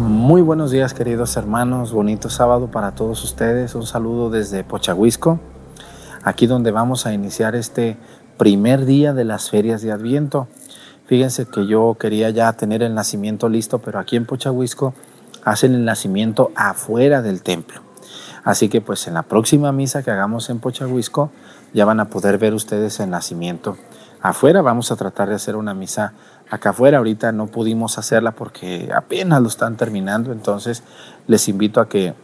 Muy buenos días queridos hermanos, bonito sábado para todos ustedes, un saludo desde Pochahuisco, aquí donde vamos a iniciar este primer día de las ferias de Adviento. Fíjense que yo quería ya tener el nacimiento listo, pero aquí en Pochahuisco hacen el nacimiento afuera del templo. Así que pues en la próxima misa que hagamos en Pochahuisco ya van a poder ver ustedes el nacimiento afuera. Vamos a tratar de hacer una misa acá afuera. Ahorita no pudimos hacerla porque apenas lo están terminando, entonces les invito a que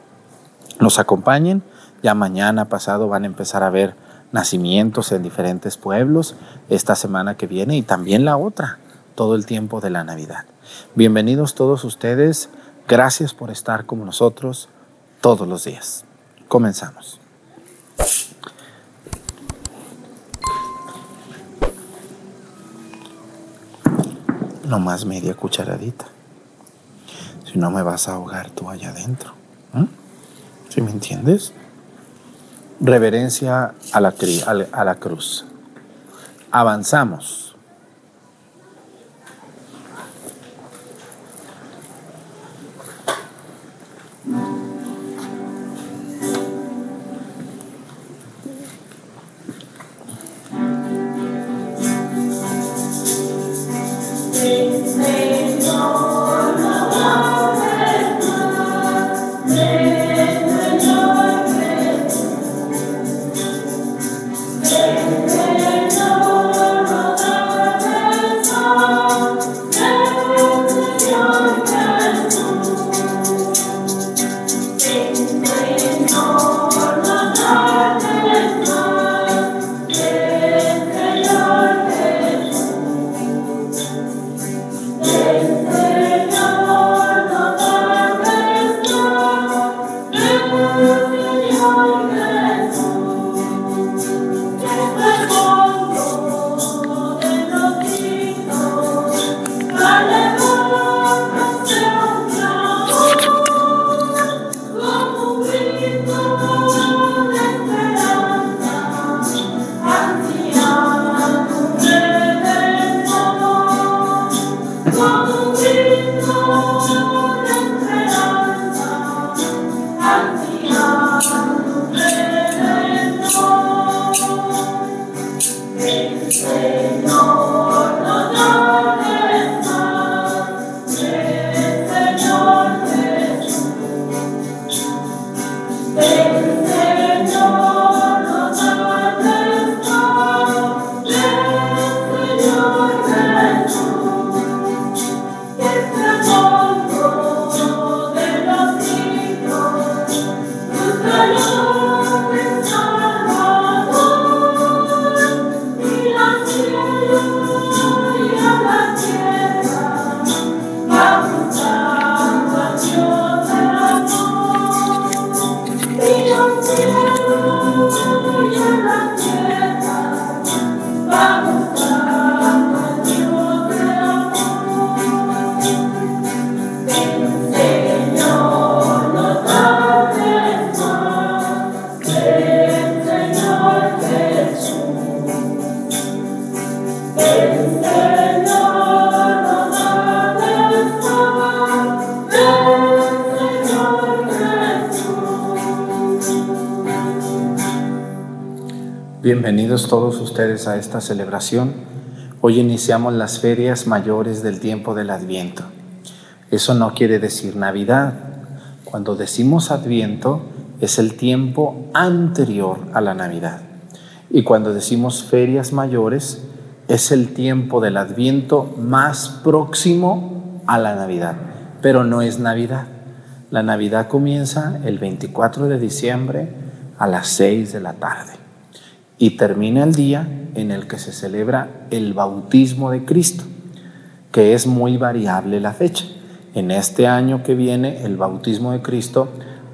nos acompañen. Ya mañana pasado van a empezar a ver nacimientos en diferentes pueblos esta semana que viene y también la otra, todo el tiempo de la Navidad. Bienvenidos todos ustedes. Gracias por estar con nosotros todos los días. Comenzamos. No más media cucharadita. Si no me vas a ahogar tú allá adentro. ¿Sí me entiendes? Reverencia a la, a la cruz. Avanzamos. Bienvenidos todos ustedes a esta celebración. Hoy iniciamos las ferias mayores del tiempo del Adviento. Eso no quiere decir Navidad. Cuando decimos Adviento es el tiempo anterior a la Navidad. Y cuando decimos ferias mayores es el tiempo del Adviento más próximo a la Navidad. Pero no es Navidad. La Navidad comienza el 24 de diciembre a las 6 de la tarde y termina el día en el que se celebra el bautismo de Cristo, que es muy variable la fecha. En este año que viene el bautismo de Cristo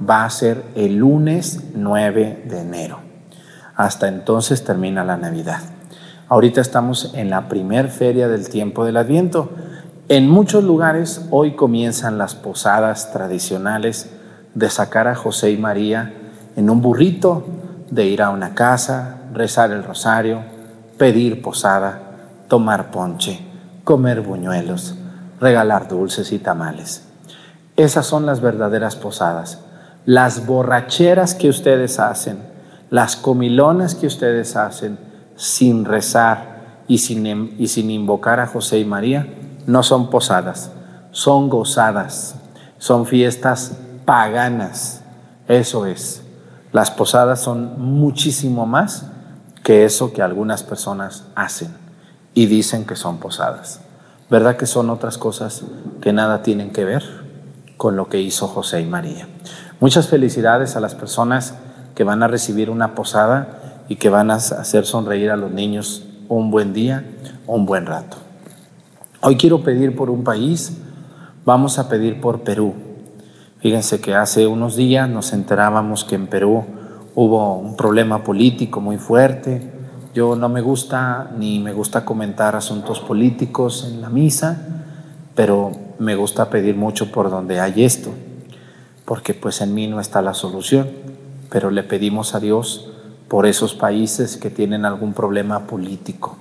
va a ser el lunes 9 de enero. Hasta entonces termina la Navidad. Ahorita estamos en la primer feria del tiempo del Adviento. En muchos lugares hoy comienzan las posadas tradicionales de sacar a José y María en un burrito, de ir a una casa, rezar el rosario, pedir posada, tomar ponche, comer buñuelos, regalar dulces y tamales. Esas son las verdaderas posadas. Las borracheras que ustedes hacen, las comilonas que ustedes hacen sin rezar y sin, y sin invocar a José y María, no son posadas, son gozadas, son fiestas paganas. Eso es. Las posadas son muchísimo más que eso que algunas personas hacen y dicen que son posadas. ¿Verdad que son otras cosas que nada tienen que ver con lo que hizo José y María? Muchas felicidades a las personas que van a recibir una posada y que van a hacer sonreír a los niños un buen día, un buen rato. Hoy quiero pedir por un país, vamos a pedir por Perú. Fíjense que hace unos días nos enterábamos que en Perú hubo un problema político muy fuerte. Yo no me gusta ni me gusta comentar asuntos políticos en la misa, pero me gusta pedir mucho por donde hay esto, porque pues en mí no está la solución, pero le pedimos a Dios por esos países que tienen algún problema político.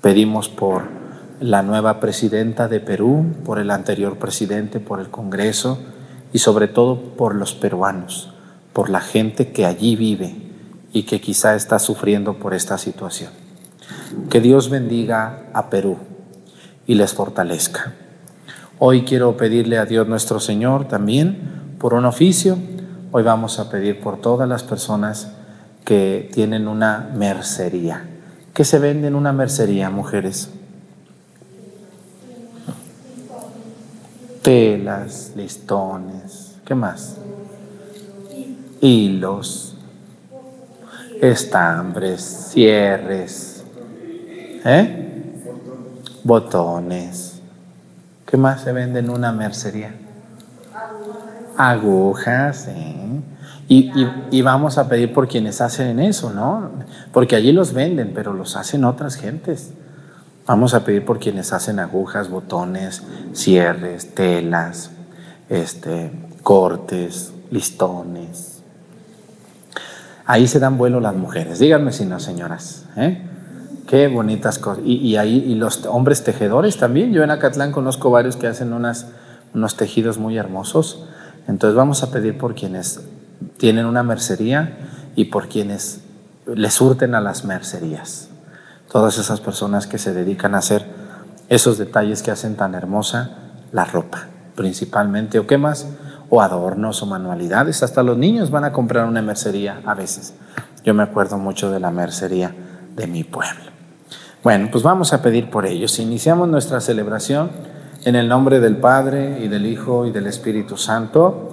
Pedimos por la nueva presidenta de Perú, por el anterior presidente, por el Congreso y sobre todo por los peruanos, por la gente que allí vive y que quizá está sufriendo por esta situación. Que Dios bendiga a Perú y les fortalezca. Hoy quiero pedirle a Dios nuestro Señor también por un oficio. Hoy vamos a pedir por todas las personas que tienen una mercería. ¿Qué se vende en una mercería, mujeres? telas, listones, ¿qué más? Hilos, estambres, cierres, ¿eh? botones. ¿Qué más se vende en una mercería? Agujas, ¿eh? Y, vamos a pedir por quienes hacen eso, ¿no? Porque allí los venden, pero los hacen otras gentes. Vamos a pedir por quienes hacen agujas, botones, cierres, telas, este, cortes, listones. Ahí se dan vuelo las mujeres. Díganme si no, señoras. ¿eh? Qué bonitas cosas. Y, ahí y los hombres tejedores también. Yo en Acatlán conozco varios que hacen unas, unos tejidos muy hermosos. Entonces vamos a pedir por quienes tienen una mercería y por quienes les surten a las mercerías todas esas personas que se dedican a hacer esos detalles que hacen tan hermosa la ropa, principalmente, o qué más, o adornos o manualidades. Hasta los niños van a comprar una mercería a veces. Yo me acuerdo mucho de la mercería de mi pueblo. Bueno, pues vamos a pedir por ellos. Iniciamos nuestra celebración en el nombre del Padre y del Hijo y del Espíritu Santo.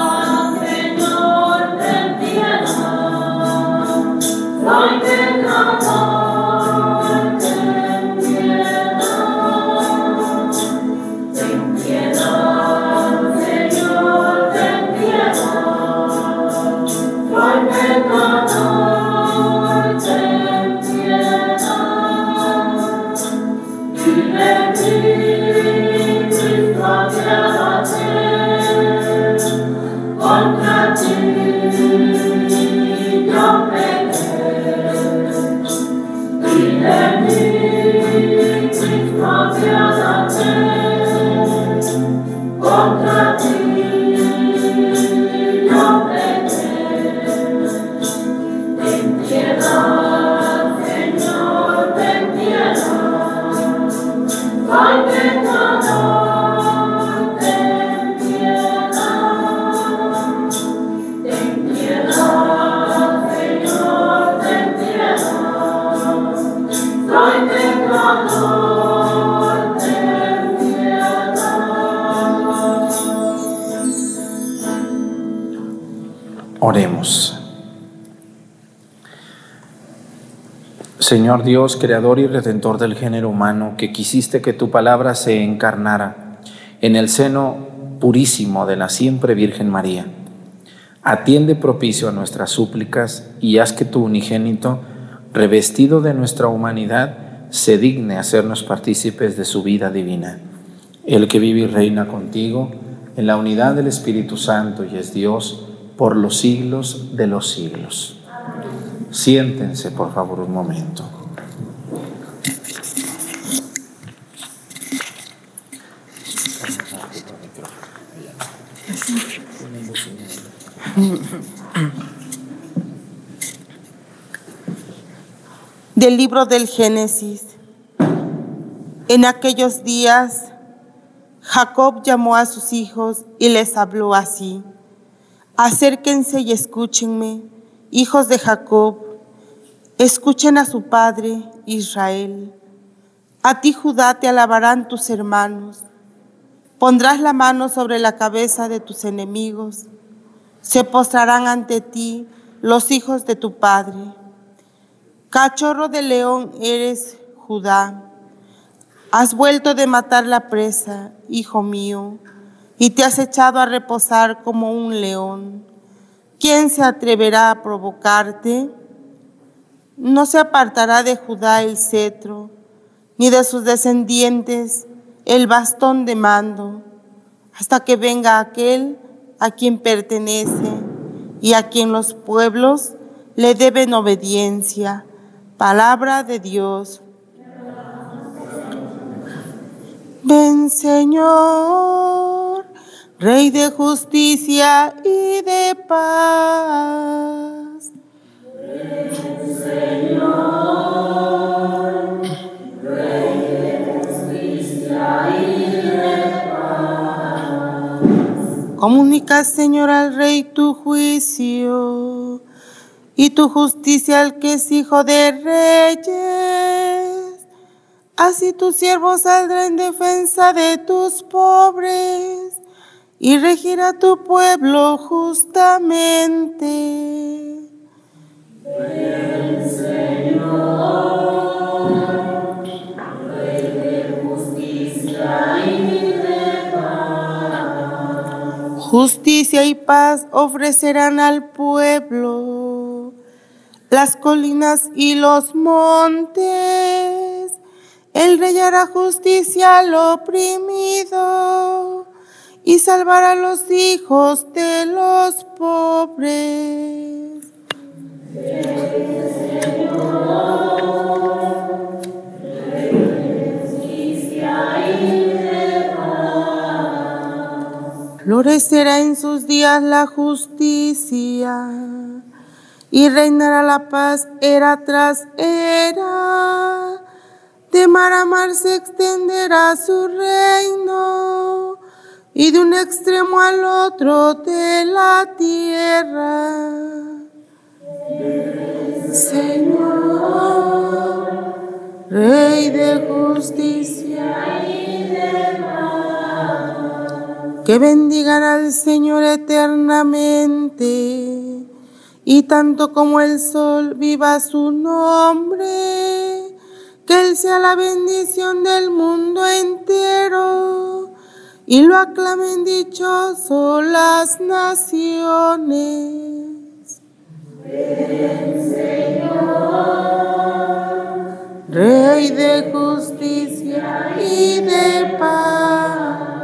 Leuten am Tag. Señor Dios, creador y redentor del género humano, que quisiste que tu palabra se encarnara en el seno purísimo de la siempre Virgen María. Atiende propicio a nuestras súplicas y haz que tu unigénito, revestido de nuestra humanidad, se digne hacernos partícipes de su vida divina. El que vive y reina contigo en la unidad del Espíritu Santo y es Dios por los siglos de los siglos. Siéntense, por favor, un momento. Del libro del Génesis. En aquellos días, Jacob llamó a sus hijos y les habló así. Acérquense y escúchenme, hijos de Jacob, escuchen a su padre Israel. A ti Judá te alabarán tus hermanos. Pondrás la mano sobre la cabeza de tus enemigos. Se postrarán ante ti los hijos de tu padre. Cachorro de león eres, Judá. Has vuelto de matar la presa, hijo mío y te has echado a reposar como un león. ¿Quién se atreverá a provocarte? No se apartará de Judá el cetro, ni de sus descendientes el bastón de mando, hasta que venga aquel a quien pertenece y a quien los pueblos le deben obediencia. Palabra de Dios. Ven Señor. Rey de justicia y de paz. Señor, Rey de justicia y de paz. Comunica, Señor, al Rey tu juicio y tu justicia al que es hijo de reyes. Así tu siervo saldrá en defensa de tus pobres y regirá tu pueblo justamente. El Señor, Rey de justicia y de paz. Justicia y paz ofrecerán al pueblo las colinas y los montes. Él rey hará justicia al oprimido y salvar a los hijos de los pobres. Florecerá en sus días la justicia y reinará la paz era tras era. De mar a mar se extenderá su reino y de un extremo al otro de la tierra. Señor, Rey de justicia y de paz, que bendigan al Señor eternamente y tanto como el sol viva su nombre, que Él sea la bendición del mundo entero y lo aclamen dichoso las naciones. Ven, Señor, Rey de justicia y de paz.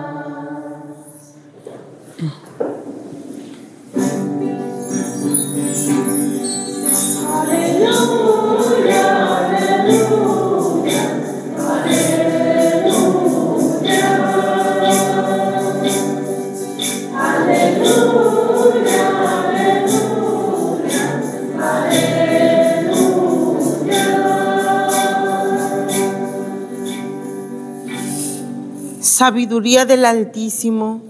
Sabiduría del Altísimo,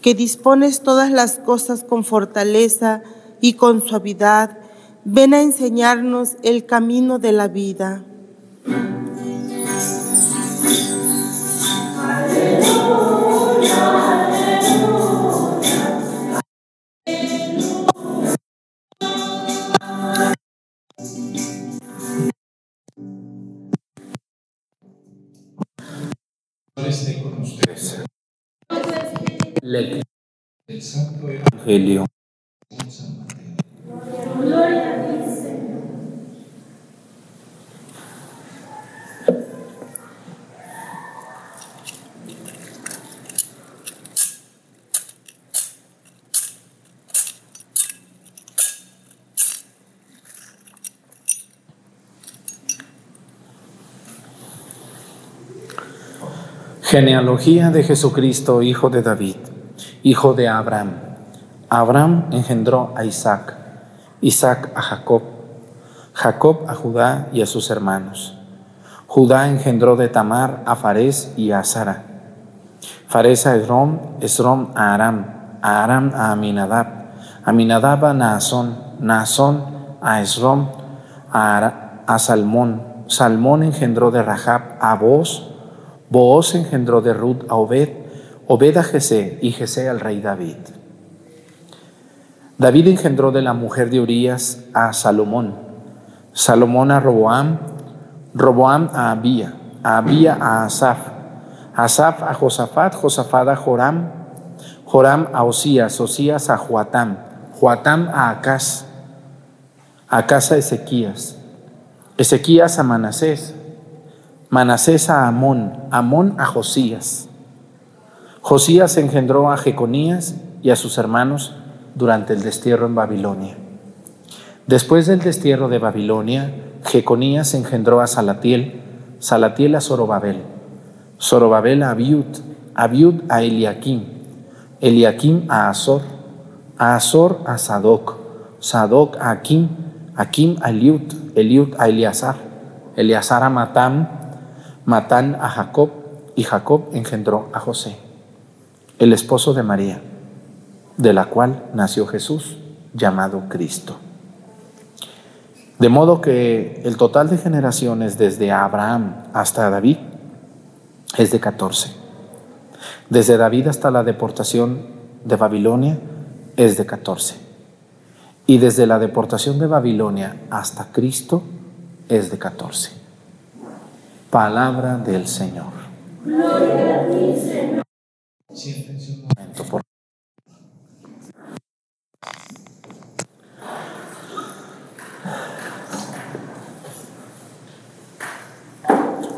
que dispones todas las cosas con fortaleza y con suavidad, ven a enseñarnos el camino de la vida. Genealogía de Jesucristo, hijo de David, hijo de Abraham. Abraham engendró a Isaac, Isaac a Jacob, Jacob a Judá y a sus hermanos. Judá engendró de Tamar a Fares y a Sara. Fares a Esrom, Esrom a Aram, a Aram a Aminadab, Aminadab a Naasón, Naasón a Esrom, a, a Salmón. Salmón engendró de Rahab a Boz, Booz engendró de Ruth a Obed, Obed a Jesé y Jesé al rey David. David engendró de la mujer de Urías a Salomón, Salomón a Roboam, Roboam a Abía, a Abía a Asaf, Asaf a Josafat, Josafat a Joram, Joram a Osías, Osías a Joatam, Joatam a Acaz, Acaz a Ezequías, Ezequías a Manasés, Manasés a Amón, Amón a Josías. Josías engendró a Jeconías y a sus hermanos durante el destierro en Babilonia. Después del destierro de Babilonia, Jeconías engendró a Salatiel, Salatiel a Zorobabel, Zorobabel a Abiud, Abiud a Eliakim, Eliakim a Azor, a Azor a Sadoc, Sadoc a Akim, Akim a Eliud, Eliud a Eleazar, Eleazar a Matam, Matán a Jacob y Jacob engendró a José, el esposo de María, de la cual nació Jesús, llamado Cristo. De modo que el total de generaciones desde Abraham hasta David es de 14. Desde David hasta la deportación de Babilonia es de 14. Y desde la deportación de Babilonia hasta Cristo es de 14. Palabra del Señor. Gloria a ti, Señor.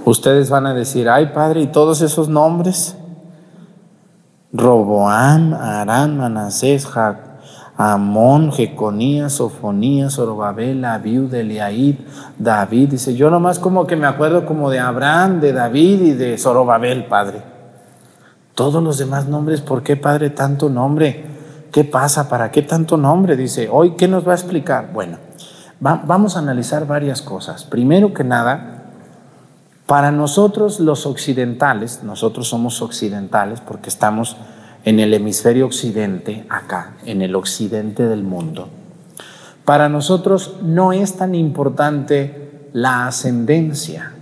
Ustedes van a decir, ay Padre, ¿y todos esos nombres? Roboam, Arán, Manasés, Jacob Amón, Jeconías, Sofonías, Zorobabel, Abiud, Eliaid, David. Dice, yo nomás como que me acuerdo como de Abraham, de David y de Zorobabel, Padre. Todos los demás nombres, ¿por qué, Padre, tanto nombre? ¿Qué pasa? ¿Para qué tanto nombre? Dice, hoy, ¿qué nos va a explicar? Bueno, vamos a analizar varias cosas. Primero que nada, para nosotros los occidentales, nosotros somos occidentales porque estamos en el hemisferio occidente, acá, en el occidente del mundo. Para nosotros no es tan importante la ascendencia,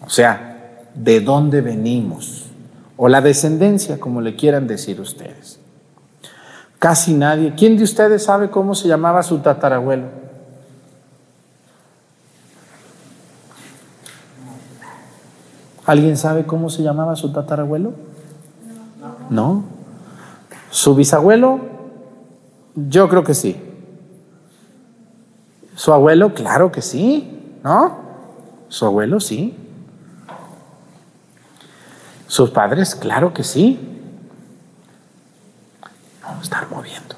o sea, de dónde venimos, o la descendencia, como le quieran decir ustedes. Casi nadie. ¿Quién de ustedes sabe cómo se llamaba su tatarabuelo? ¿Alguien sabe cómo se llamaba su tatarabuelo? ¿No? ¿Su bisabuelo? Yo creo que sí. ¿Su abuelo? Claro que sí, ¿no? Su abuelo sí. ¿Sus padres? Claro que sí. Vamos a estar moviendo.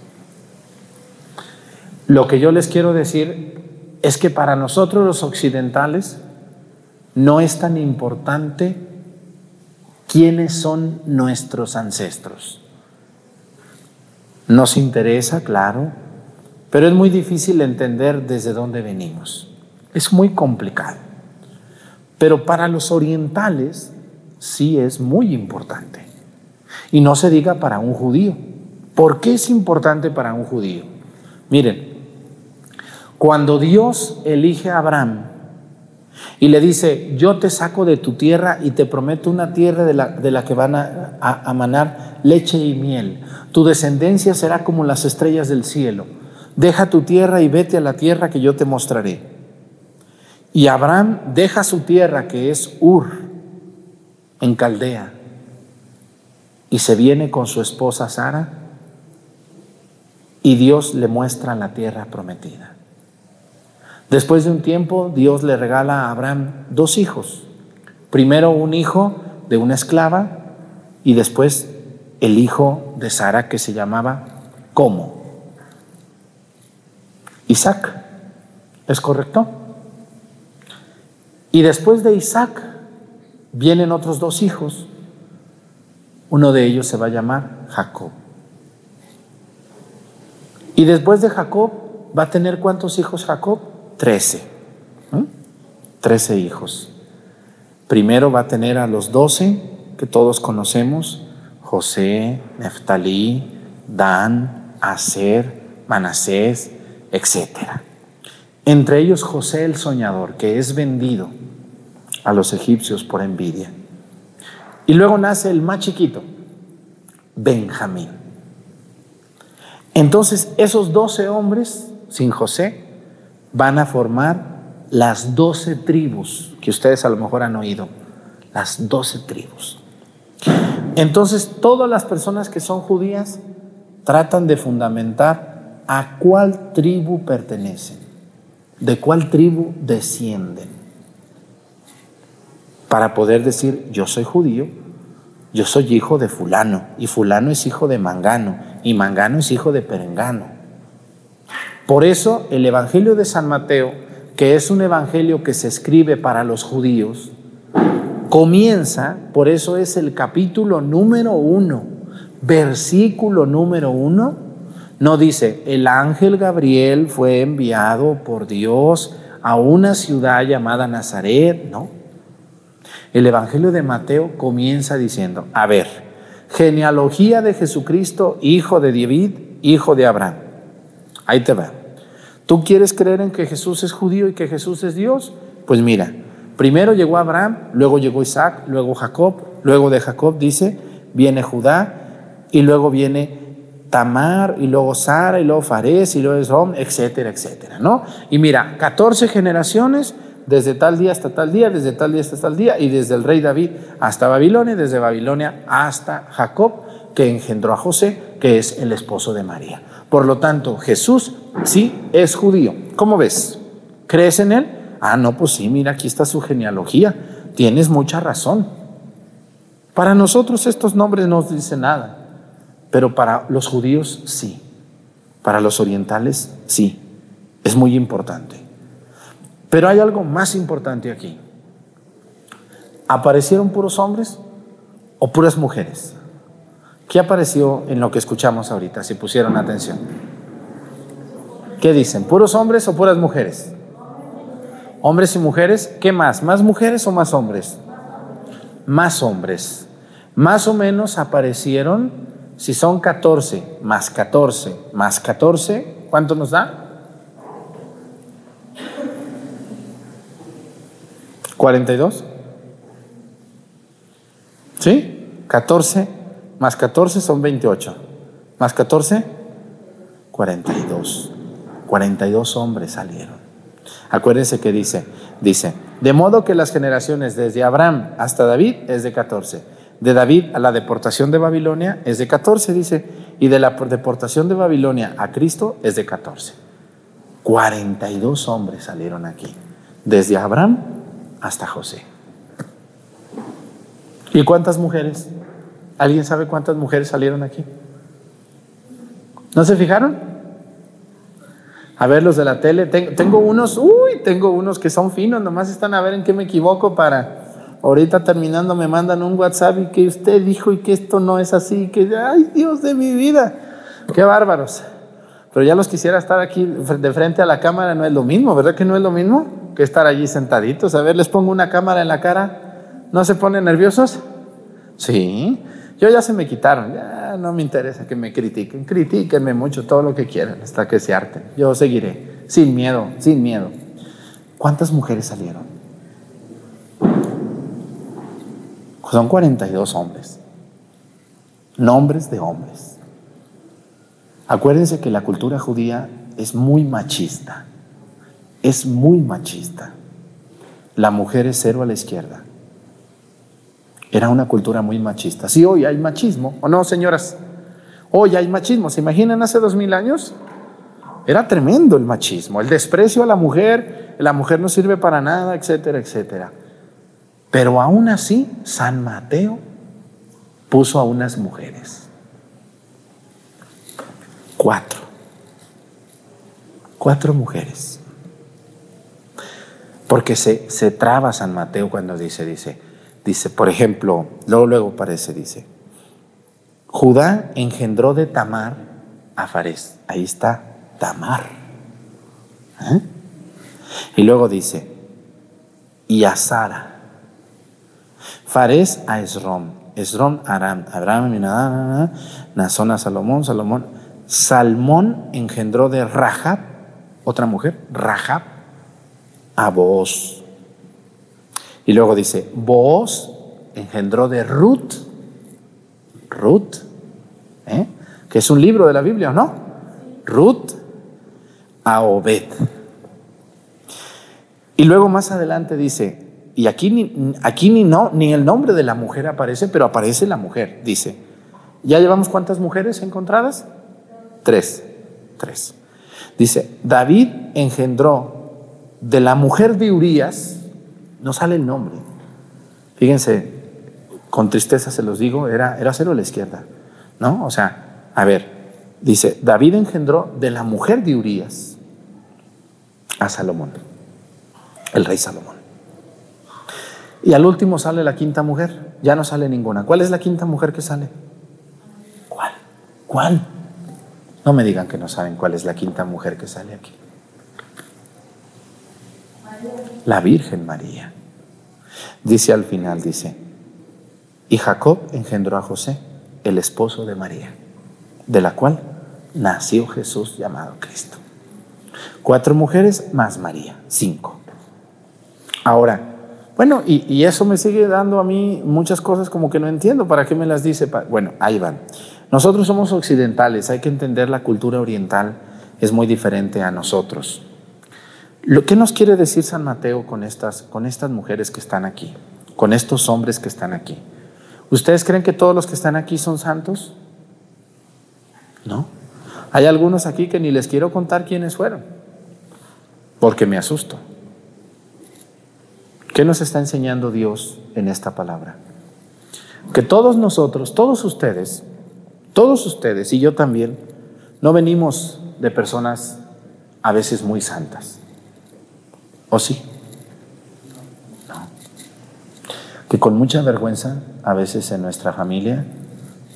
Lo que yo les quiero decir es que para nosotros los occidentales no es tan importante quiénes son nuestros ancestros. Nos interesa, claro, pero es muy difícil entender desde dónde venimos. Es muy complicado. Pero para los orientales sí es muy importante. Y no se diga para un judío. ¿Por qué es importante para un judío? Miren, cuando Dios elige a Abraham y le dice, yo te saco de tu tierra y te prometo una tierra de la, de la que van a, a, a manar leche y miel. Tu descendencia será como las estrellas del cielo. Deja tu tierra y vete a la tierra que yo te mostraré. Y Abraham deja su tierra que es Ur, en Caldea, y se viene con su esposa Sara y Dios le muestra la tierra prometida. Después de un tiempo, Dios le regala a Abraham dos hijos. Primero un hijo de una esclava y después el hijo de Sara que se llamaba ¿cómo? Isaac. ¿Es correcto? Y después de Isaac vienen otros dos hijos. Uno de ellos se va a llamar Jacob. Y después de Jacob va a tener cuántos hijos Jacob? Trece. Trece hijos. Primero va a tener a los doce que todos conocemos, José, Neftalí, Dan, Aser, Manasés, etc. Entre ellos José el soñador, que es vendido a los egipcios por envidia. Y luego nace el más chiquito, Benjamín. Entonces esos doce hombres, sin José, van a formar las doce tribus que ustedes a lo mejor han oído, las doce tribus. Entonces todas las personas que son judías tratan de fundamentar a cuál tribu pertenecen, de cuál tribu descienden, para poder decir, yo soy judío, yo soy hijo de fulano, y fulano es hijo de mangano, y mangano es hijo de perengano. Por eso el Evangelio de San Mateo, que es un evangelio que se escribe para los judíos, comienza, por eso es el capítulo número uno, versículo número uno, no dice, el ángel Gabriel fue enviado por Dios a una ciudad llamada Nazaret, no. El Evangelio de Mateo comienza diciendo, a ver, genealogía de Jesucristo, hijo de David, hijo de Abraham. Ahí te va. ¿Tú quieres creer en que Jesús es judío y que Jesús es Dios? Pues mira, primero llegó Abraham, luego llegó Isaac, luego Jacob, luego de Jacob dice, viene Judá y luego viene Tamar y luego Sara y luego Fares y luego Esrom, etcétera, etcétera, ¿no? Y mira, 14 generaciones desde tal día hasta tal día, desde tal día hasta tal día, y desde el rey David hasta Babilonia, desde Babilonia hasta Jacob, que engendró a José, que es el esposo de María. Por lo tanto, Jesús sí es judío. ¿Cómo ves? ¿Crees en él? Ah, no, pues sí, mira, aquí está su genealogía. Tienes mucha razón. Para nosotros estos nombres no nos dicen nada, pero para los judíos sí. Para los orientales sí. Es muy importante. Pero hay algo más importante aquí. ¿Aparecieron puros hombres o puras mujeres? ¿Qué apareció en lo que escuchamos ahorita, si pusieron atención? ¿Qué dicen? ¿Puros hombres o puras mujeres? Hombres y mujeres, ¿qué más? ¿Más mujeres o más hombres? Más hombres. Más o menos aparecieron, si son 14 más 14 más 14, ¿cuánto nos da? 42. ¿Sí? 14 más 14 son 28. Más 14, 42. 42 hombres salieron. Acuérdense que dice, dice, de modo que las generaciones desde Abraham hasta David es de 14. De David a la deportación de Babilonia es de 14, dice, y de la deportación de Babilonia a Cristo es de 14. 42 hombres salieron aquí, desde Abraham hasta José. ¿Y cuántas mujeres? ¿Alguien sabe cuántas mujeres salieron aquí? ¿No se fijaron? A ver, los de la tele, tengo, unos, uy, tengo unos que son finos, nomás están a ver en qué me equivoco para ahorita terminando me mandan un WhatsApp y que usted dijo y que esto no es así, que, ay Dios de mi vida, qué bárbaros. Pero ya los quisiera estar aquí de frente a la cámara, no es lo mismo, ¿verdad que no es lo mismo que estar allí sentaditos? A ver, les pongo una cámara en la cara, ¿no se ponen nerviosos? Sí, yo ya se me quitaron, ya no me interesa que me critiquen, critíquenme mucho, todo lo que quieran, hasta que se harten. Yo seguiré, sin miedo, sin miedo. ¿Cuántas mujeres salieron? Son 42 hombres, nombres de hombres. Acuérdense que la cultura judía es muy machista, es muy machista. La mujer es cero a la izquierda. Era una cultura muy machista. Sí, hoy hay machismo, ¿o no, señoras? Hoy hay machismo. ¿Se imaginan hace dos mil años? Era tremendo el machismo, el desprecio a la mujer, la mujer no sirve para nada, etcétera, etcétera. Pero aún así, San Mateo puso a unas mujeres. Cuatro. Cuatro mujeres. Porque se, se traba San Mateo cuando dice, dice, dice, por ejemplo, luego, luego parece, dice, Judá engendró de Tamar a Fares. Ahí está Tamar. ¿Eh? Y luego dice, y a Sara. Fares a Esrom. Esrom Aram. Abraham, Nazón a Salomón. Salomón. Salmón engendró de Rahab, otra mujer, Rahab, a Booz. Y luego dice, Booz engendró de Ruth, Ruth, ¿eh? que es un libro de la Biblia, ¿no? Ruth a Obed. Y luego más adelante dice, y aquí ni, aquí ni, no, ni el nombre de la mujer aparece, pero aparece la mujer, dice. ¿Ya llevamos cuántas mujeres encontradas? Tres, tres. Dice, David engendró de la mujer de Urías, no sale el nombre. Fíjense, con tristeza se los digo, era, era cero a la izquierda, ¿no? O sea, a ver, dice, David engendró de la mujer de Urías a Salomón, el rey Salomón. Y al último sale la quinta mujer, ya no sale ninguna. ¿Cuál es la quinta mujer que sale? ¿Cuál? ¿Cuál? No me digan que no saben cuál es la quinta mujer que sale aquí. La Virgen María. Dice al final, dice, y Jacob engendró a José, el esposo de María, de la cual nació Jesús llamado Cristo. Cuatro mujeres más María, cinco. Ahora, bueno, y, eso me sigue dando a mí muchas cosas como que no entiendo. ¿Para qué me las dice? Bueno, ahí van. Nosotros somos occidentales, hay que entender la cultura oriental, es muy diferente a nosotros. Lo, ¿Qué nos quiere decir San Mateo con estas, con estas mujeres que están aquí? Con estos hombres que están aquí. ¿Ustedes creen que todos los que están aquí son santos? No. Hay algunos aquí que ni les quiero contar quiénes fueron, porque me asusto. ¿Qué nos está enseñando Dios en esta palabra? Que todos nosotros, todos ustedes, todos ustedes y yo también, no venimos de personas a veces muy santas. ¿O sí? No. Que con mucha vergüenza, a veces en nuestra familia,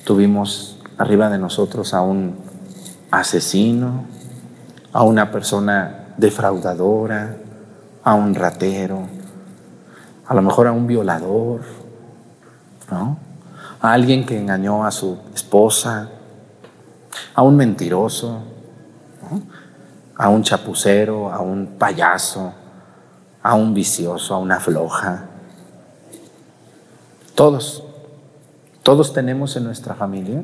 tuvimos arriba de nosotros a un asesino, a una persona defraudadora, a un ratero, a lo mejor a un violador. A alguien que engañó a su esposa, a un mentiroso, a un chapucero, a un payaso, a un vicioso, a una floja. Todos, todos tenemos en nuestra familia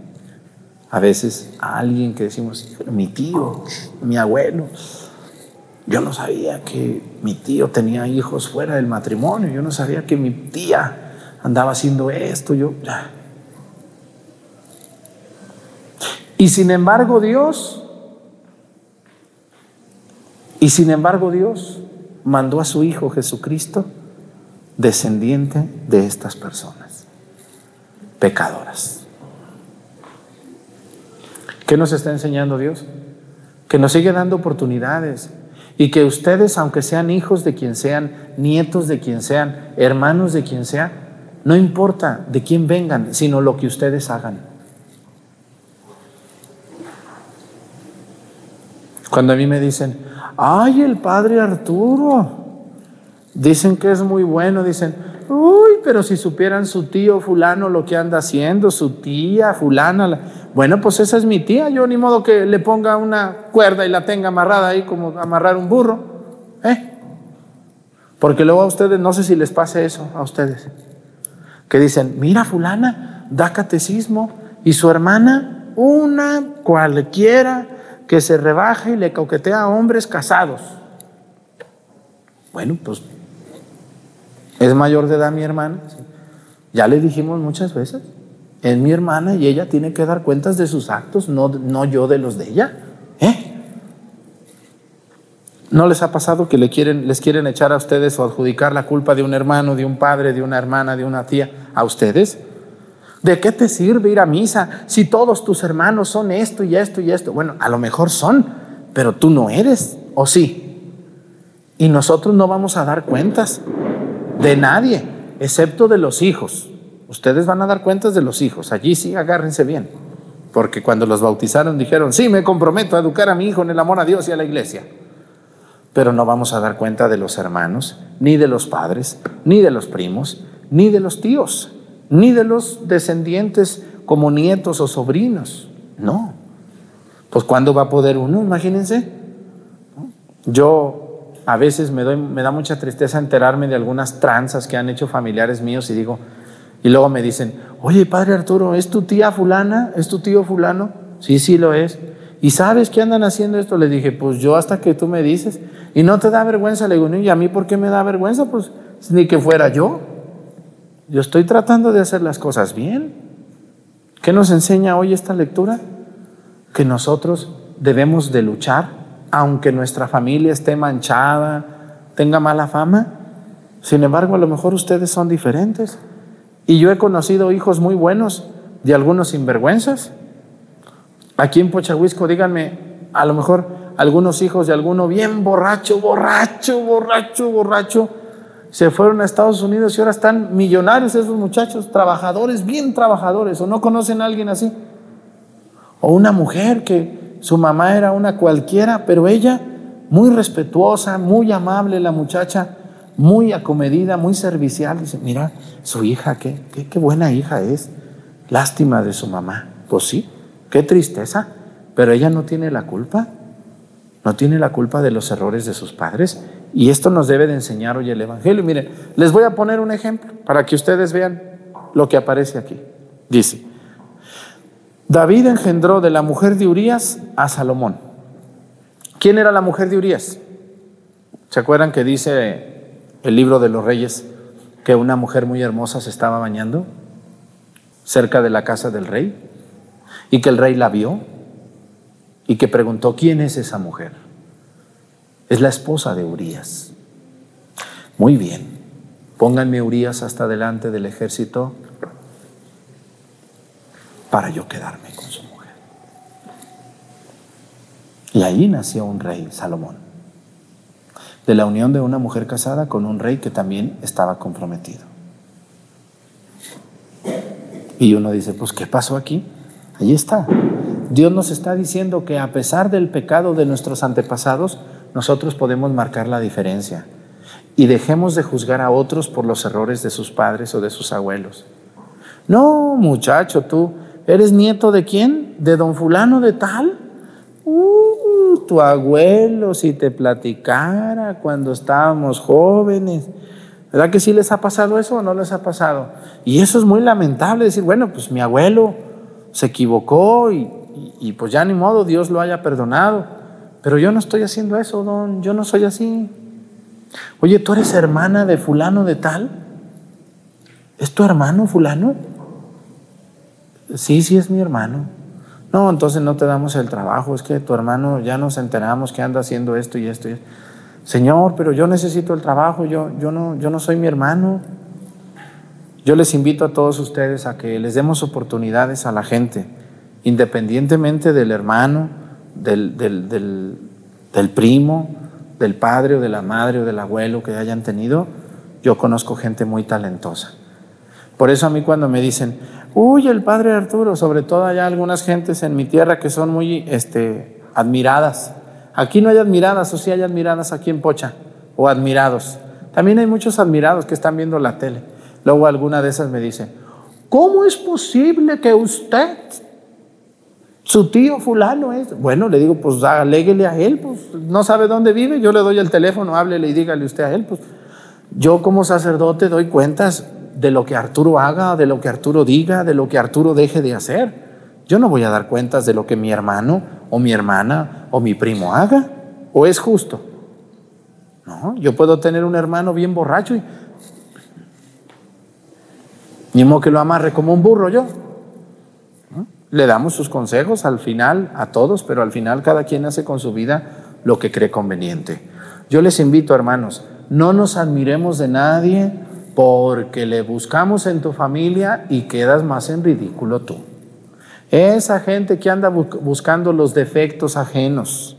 a veces a alguien que decimos, mi tío, mi abuelo, yo no sabía que mi tío tenía hijos fuera del matrimonio, yo no sabía que mi tía andaba haciendo esto, yo... Y sin embargo Dios, y sin embargo Dios mandó a su Hijo Jesucristo descendiente de estas personas, pecadoras. ¿Qué nos está enseñando Dios? Que nos sigue dando oportunidades, y que ustedes, aunque sean hijos de quien sean, nietos de quien sean, hermanos de quien sea, no importa de quién vengan, sino lo que ustedes hagan. Cuando a mí me dicen, ay, el padre Arturo, dicen que es muy bueno, dicen, uy, pero si supieran su tío fulano lo que anda haciendo, su tía fulana, bueno, pues esa es mi tía, yo ni modo que le ponga una cuerda y la tenga amarrada ahí como amarrar un burro. ¿eh? Porque luego a ustedes, no sé si les pasa eso a ustedes, que dicen, mira fulana, da catecismo y su hermana, una cualquiera que se rebaje y le coquetea a hombres casados. Bueno, pues es mayor de edad mi hermana, Ya le dijimos muchas veces. Es mi hermana y ella tiene que dar cuentas de sus actos, no, no yo de los de ella. ¿Eh? ¿No les ha pasado que le quieren, les quieren echar a ustedes o adjudicar la culpa de un hermano, de un padre, de una hermana, de una tía a ustedes? ¿De qué te sirve ir a misa si todos tus hermanos son esto y esto y esto? Bueno, a lo mejor son, pero tú no eres, ¿o sí? Y nosotros no vamos a dar cuentas de nadie, excepto de los hijos. Ustedes van a dar cuentas de los hijos. Allí sí, agárrense bien. Porque cuando los bautizaron dijeron, sí, me comprometo a educar a mi hijo en el amor a Dios y a la iglesia. Pero no vamos a dar cuenta de los hermanos, ni de los padres, ni de los primos, ni de los tíos, ni de los descendientes como nietos o sobrinos. No. Pues ¿cuándo va a poder uno? Imagínense. Yo a veces me, doy, me da mucha tristeza enterarme de algunas tranzas que han hecho familiares míos y digo, y luego me dicen, oye, padre Arturo, ¿es tu tía fulana? ¿Es tu tío fulano? Sí, sí lo es. ¿Y sabes qué andan haciendo esto? Le dije, pues yo hasta que tú me dices. ¿Y no te da vergüenza? Le digo, ¿y a mí por qué me da vergüenza? Pues ni que fuera yo. Yo estoy tratando de hacer las cosas bien. ¿Qué nos enseña hoy esta lectura? Que nosotros debemos de luchar, aunque nuestra familia esté manchada, tenga mala fama. Sin embargo, a lo mejor ustedes son diferentes. Y yo he conocido hijos muy buenos de algunos sinvergüenzas. Aquí en Pochahuisco, díganme, a lo mejor algunos hijos de alguno bien borracho, borracho, borracho, borracho, se fueron a Estados Unidos y ahora están millonarios esos muchachos, trabajadores, bien trabajadores, o no conocen a alguien así. O una mujer que su mamá era una cualquiera, pero ella muy respetuosa, muy amable la muchacha, muy acomedida, muy servicial. Dice, mira, su hija, qué, qué, buena hija es. Lástima de su mamá. Pues sí, qué tristeza. Pero ella no tiene la culpa. No tiene la culpa de los errores de sus padres. Y esto nos debe de enseñar hoy el Evangelio. Mire, les voy a poner un ejemplo para que ustedes vean lo que aparece aquí. Dice, David engendró de la mujer de Urías a Salomón. ¿Quién era la mujer de Urías? ¿Se acuerdan que dice el libro de los reyes que una mujer muy hermosa se estaba bañando cerca de la casa del rey y que el rey la vio y que preguntó, ¿quién es esa mujer? Es la esposa de Urias. Muy bien, pónganme Urias hasta delante del ejército para yo quedarme con su mujer. Y ahí nació un rey, Salomón de la unión de una mujer casada con un rey que también estaba comprometido. Y uno dice, pues ¿qué pasó aquí? Allí está. Dios nos está diciendo que a pesar del pecado de nuestros antepasados, nosotros podemos marcar la diferencia. Y dejemos de juzgar a otros por los errores de sus padres o de sus abuelos. No, muchacho, tú eres nieto de quién? ¿De don fulano de tal? Uh, tu abuelo, si te platicara cuando estábamos jóvenes. ¿Verdad que sí les ha pasado eso o no les ha pasado? Y eso es muy lamentable, decir, bueno, pues mi abuelo se equivocó y, y, pues ya ni modo, Dios lo haya perdonado. Pero yo no estoy haciendo eso, don, yo no soy así. Oye, ¿tú eres hermana de fulano de tal? ¿Es tu hermano fulano? Sí, sí es mi hermano. No, entonces no te damos el trabajo, es que tu hermano ya nos enteramos que anda haciendo esto y esto. Señor, pero yo necesito el trabajo, yo, yo, no, yo no soy mi hermano. Yo les invito a todos ustedes a que les demos oportunidades a la gente, independientemente del hermano, del, del, del primo, del padre o de la madre o del abuelo que hayan tenido. Yo conozco gente muy talentosa. Por eso a mí cuando me dicen, Uy, el padre Arturo, sobre todo hay algunas gentes en mi tierra que son muy este, admiradas. Aquí no hay admiradas, o sí hay admiradas aquí en Pocha, o admirados. También hay muchos admirados que están viendo la tele. Luego alguna de esas me dice, ¿cómo es posible que usted, su tío fulano es? Bueno, le digo, pues aléguele a él, pues no sabe dónde vive, yo le doy el teléfono, háblele y dígale usted a él, pues yo como sacerdote doy cuentas de lo que Arturo haga, de lo que Arturo diga, de lo que Arturo deje de hacer. Yo no voy a dar cuentas de lo que mi hermano o mi hermana o mi primo haga. ¿O es justo? No, yo puedo tener un hermano bien borracho y, Ni modo que lo amarre como un burro yo. Le damos sus consejos al final a todos, pero al final cada quien hace con su vida lo que cree conveniente. Yo les invito, hermanos, no nos admiremos de nadie porque le buscamos en tu familia y quedas más en ridículo tú. Esa gente que anda buscando los defectos ajenos,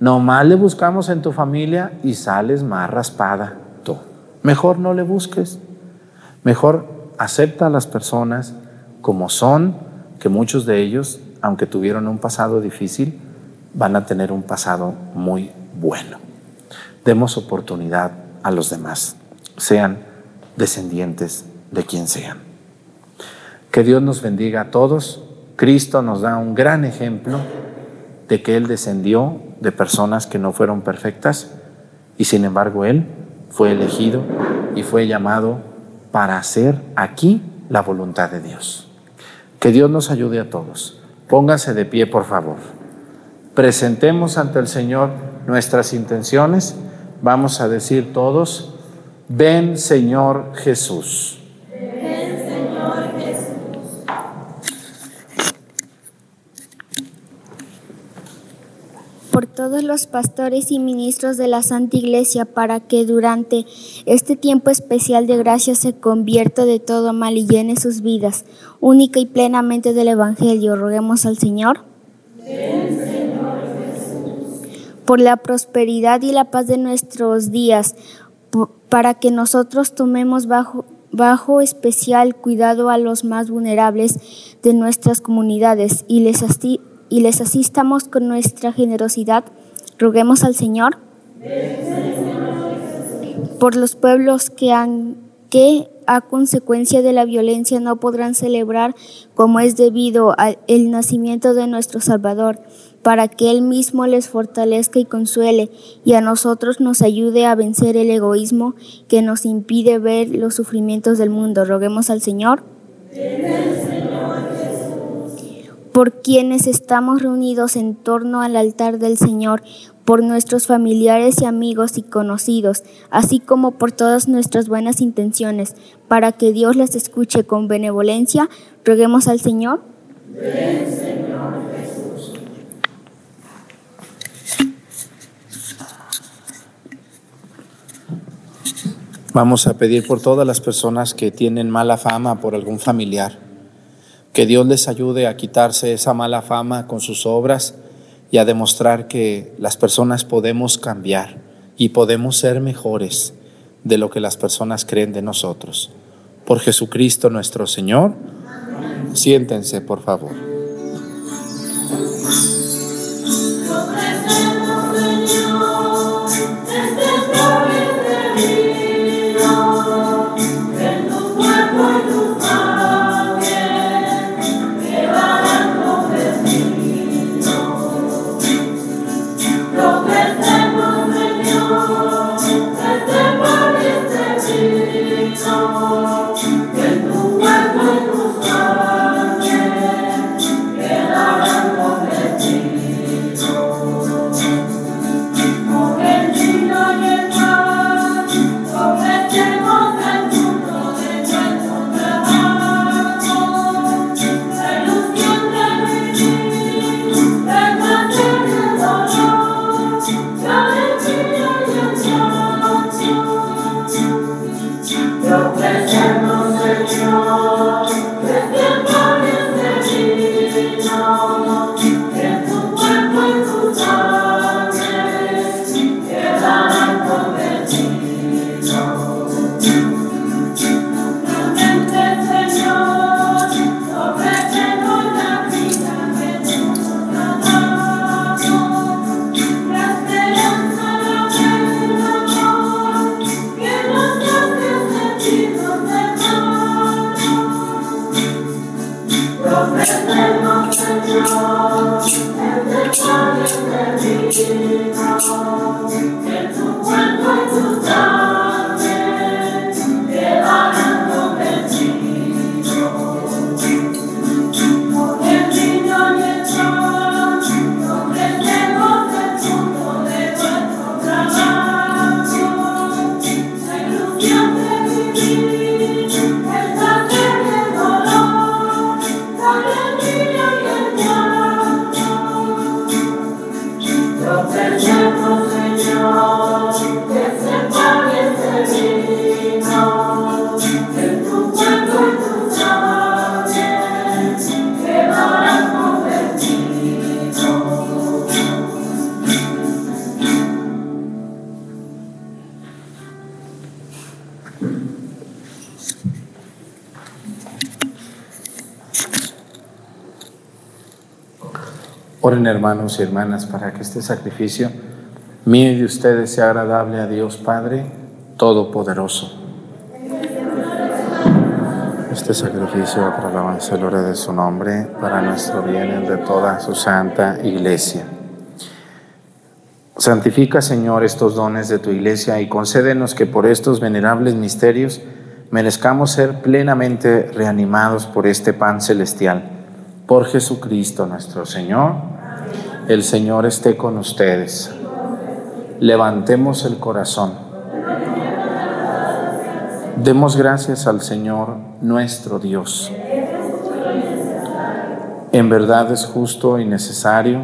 nomás le buscamos en tu familia y sales más raspada tú. Mejor no le busques, mejor acepta a las personas como son que muchos de ellos, aunque tuvieron un pasado difícil, van a tener un pasado muy bueno. Demos oportunidad a los demás, sean descendientes de quien sean. Que Dios nos bendiga a todos. Cristo nos da un gran ejemplo de que Él descendió de personas que no fueron perfectas y sin embargo Él fue elegido y fue llamado para hacer aquí la voluntad de Dios. Que Dios nos ayude a todos. Pónganse de pie, por favor. Presentemos ante el Señor nuestras intenciones. Vamos a decir todos, ven Señor Jesús. Por todos los pastores y ministros de la Santa Iglesia para que durante este tiempo especial de gracia se convierta de todo mal y llene sus vidas única y plenamente del Evangelio. Roguemos al Señor. Por la prosperidad y la paz de nuestros días, para que nosotros tomemos bajo, bajo especial cuidado a los más vulnerables de nuestras comunidades y les asistamos y les asistamos con nuestra generosidad, roguemos al Señor por los pueblos que, han, que a consecuencia de la violencia no podrán celebrar como es debido al nacimiento de nuestro Salvador, para que Él mismo les fortalezca y consuele, y a nosotros nos ayude a vencer el egoísmo que nos impide ver los sufrimientos del mundo. Roguemos al Señor por quienes estamos reunidos en torno al altar del Señor, por nuestros familiares y amigos y conocidos, así como por todas nuestras buenas intenciones, para que Dios las escuche con benevolencia, roguemos al Señor. Señor Jesús. Vamos a pedir por todas las personas que tienen mala fama por algún familiar que Dios les ayude a quitarse esa mala fama con sus obras y a demostrar que las personas podemos cambiar y podemos ser mejores de lo que las personas creen de nosotros. Por Jesucristo nuestro Señor. Siéntense, por favor. Oren hermanos y hermanas para que este sacrificio mío y de ustedes sea agradable a Dios Padre Todopoderoso. Este sacrificio para la alabanza gloria de su nombre, para nuestro bien y de toda su santa iglesia. Santifica, Señor, estos dones de tu iglesia y concédenos que por estos venerables misterios merezcamos ser plenamente reanimados por este pan celestial. Por Jesucristo nuestro Señor. El Señor esté con ustedes. Levantemos el corazón. Demos gracias al Señor nuestro Dios. En verdad es justo y necesario,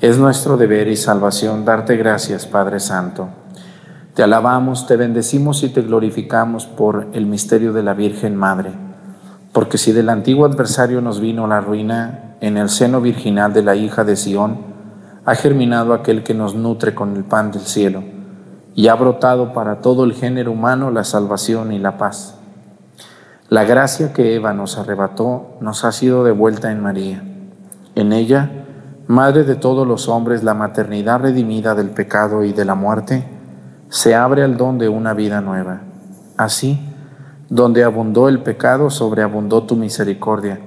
es nuestro deber y salvación darte gracias, Padre Santo. Te alabamos, te bendecimos y te glorificamos por el misterio de la Virgen Madre, porque si del antiguo adversario nos vino la ruina, en el seno virginal de la hija de Sión, ha germinado aquel que nos nutre con el pan del cielo y ha brotado para todo el género humano la salvación y la paz. La gracia que Eva nos arrebató nos ha sido devuelta en María. En ella, Madre de todos los hombres, la maternidad redimida del pecado y de la muerte, se abre al don de una vida nueva. Así, donde abundó el pecado, sobreabundó tu misericordia,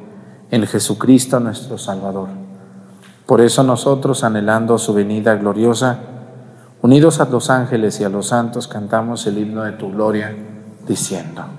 en Jesucristo nuestro Salvador. Por eso nosotros, anhelando su venida gloriosa, unidos a los ángeles y a los santos, cantamos el himno de tu gloria, diciendo.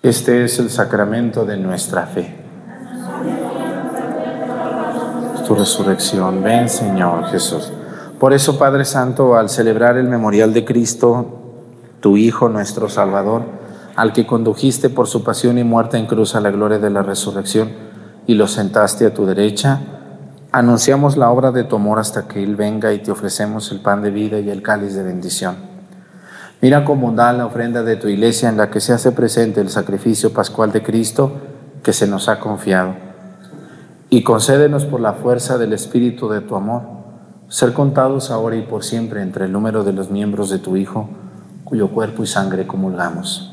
Este es el sacramento de nuestra fe. Tu resurrección. Ven, Señor Jesús. Por eso, Padre Santo, al celebrar el memorial de Cristo, tu Hijo, nuestro Salvador, al que condujiste por su pasión y muerte en cruz a la gloria de la resurrección y lo sentaste a tu derecha, anunciamos la obra de tu amor hasta que Él venga y te ofrecemos el pan de vida y el cáliz de bendición. Mira con bondad la ofrenda de tu iglesia en la que se hace presente el sacrificio pascual de Cristo que se nos ha confiado. Y concédenos por la fuerza del Espíritu de tu amor, ser contados ahora y por siempre entre el número de los miembros de tu Hijo, cuyo cuerpo y sangre comulgamos.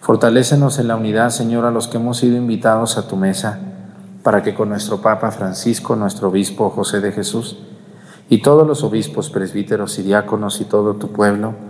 Fortalécenos en la unidad, Señor, a los que hemos sido invitados a tu mesa, para que con nuestro Papa Francisco, nuestro obispo José de Jesús, y todos los obispos, presbíteros y diáconos y todo tu pueblo,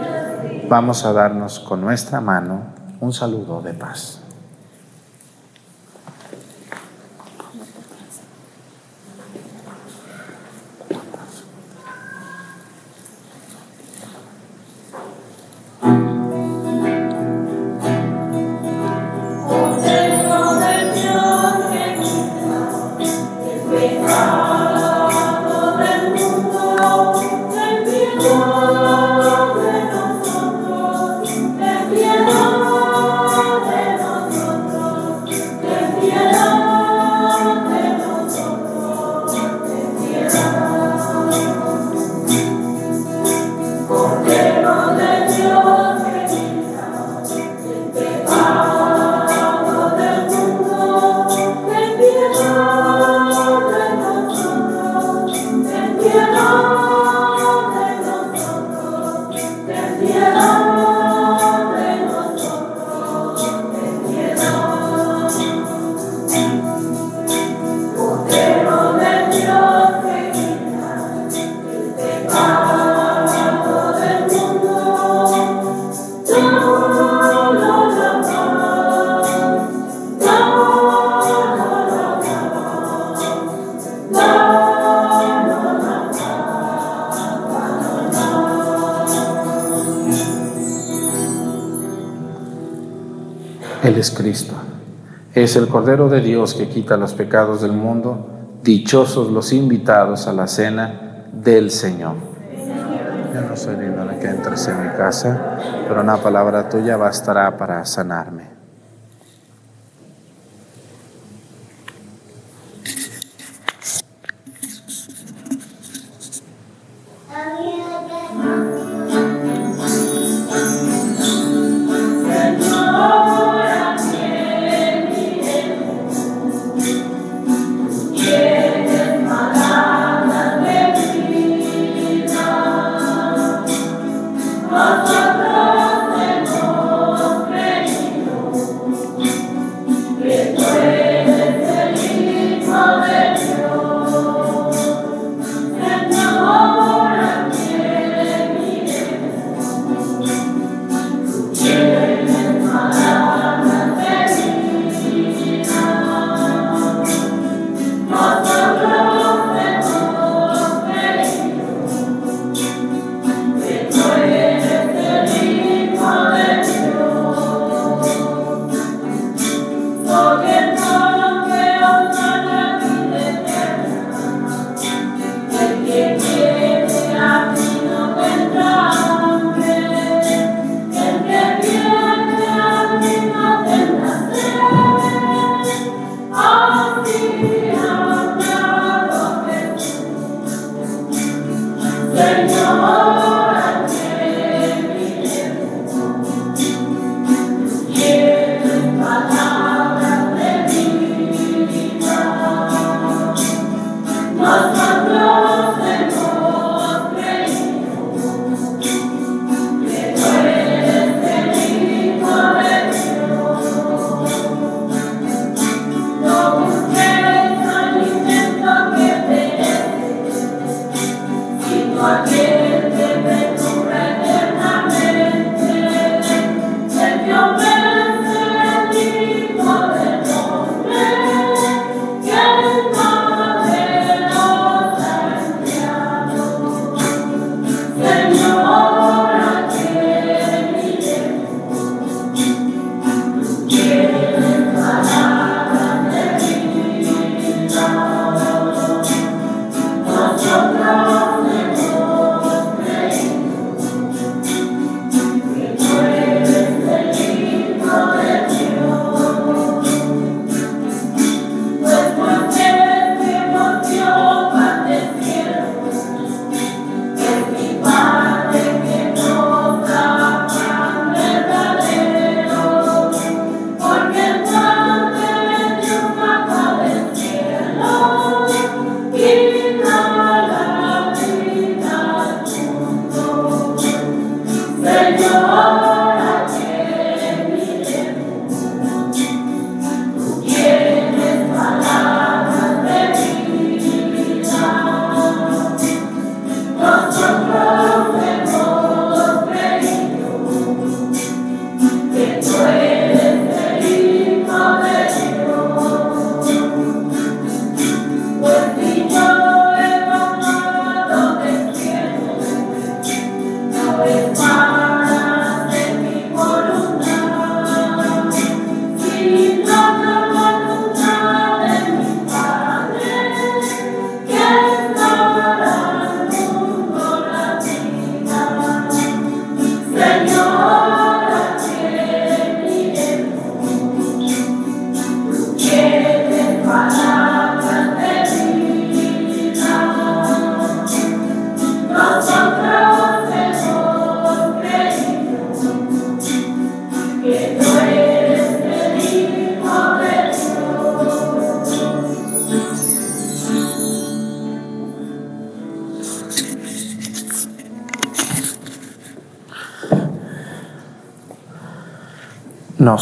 Vamos a darnos con nuestra mano un saludo de paz. Es el Cordero de Dios que quita los pecados del mundo. Dichosos los invitados a la cena del Señor. Yo no soy digno de que entres en mi casa, pero una palabra tuya bastará para sanarme.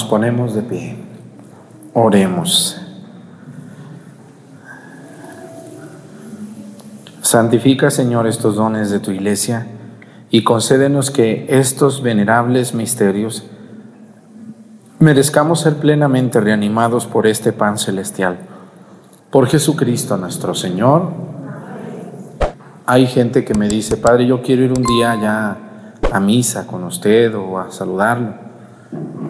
Ponemos de pie. Oremos. Santifica, Señor, estos dones de tu iglesia y concédenos que estos venerables misterios merezcamos ser plenamente reanimados por este pan celestial. Por Jesucristo nuestro Señor. Hay gente que me dice, Padre, yo quiero ir un día ya a misa con usted o a saludarlo.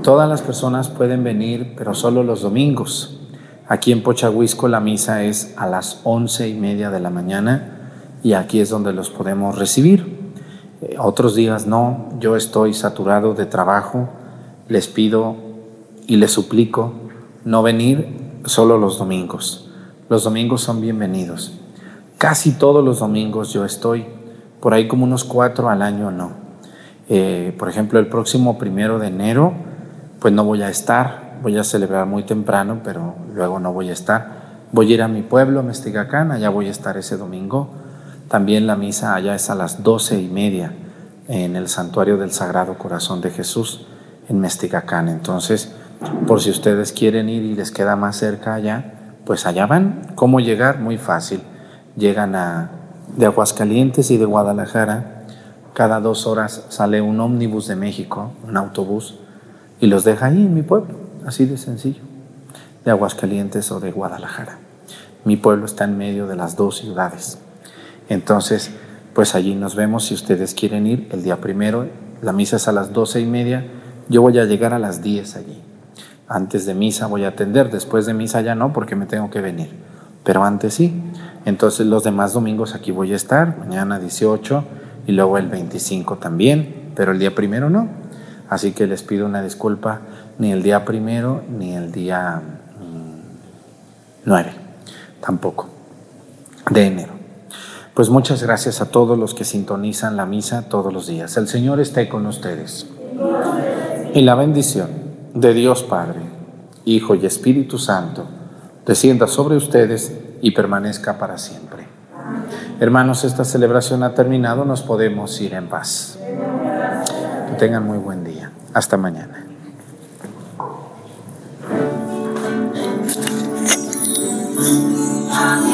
Todas las personas pueden venir, pero solo los domingos. Aquí en Pochahuisco la misa es a las once y media de la mañana y aquí es donde los podemos recibir. Eh, otros días no, yo estoy saturado de trabajo, les pido y les suplico no venir solo los domingos. Los domingos son bienvenidos. Casi todos los domingos yo estoy, por ahí como unos cuatro al año no. Eh, por ejemplo, el próximo primero de enero pues no voy a estar, voy a celebrar muy temprano, pero luego no voy a estar. Voy a ir a mi pueblo, Mestigacán, allá voy a estar ese domingo. También la misa allá es a las doce y media en el santuario del Sagrado Corazón de Jesús en Mestigacán. Entonces, por si ustedes quieren ir y les queda más cerca allá, pues allá van. ¿Cómo llegar? Muy fácil. Llegan de Aguascalientes y de Guadalajara. Cada dos horas sale un ómnibus de México, un autobús y los deja ahí en mi pueblo, así de sencillo, de Aguascalientes o de Guadalajara. Mi pueblo está en medio de las dos ciudades. Entonces, pues allí nos vemos si ustedes quieren ir el día primero. La misa es a las doce y media. Yo voy a llegar a las diez allí. Antes de misa voy a atender, después de misa ya no, porque me tengo que venir. Pero antes sí. Entonces los demás domingos aquí voy a estar, mañana 18 y luego el 25 también, pero el día primero no. Así que les pido una disculpa ni el día primero ni el día 9, mm, tampoco, de enero. Pues muchas gracias a todos los que sintonizan la misa todos los días. El Señor esté con ustedes. Y la bendición de Dios Padre, Hijo y Espíritu Santo descienda sobre ustedes y permanezca para siempre. Hermanos, esta celebración ha terminado, nos podemos ir en paz. Que tengan muy buen día. Hasta mañana. Ah.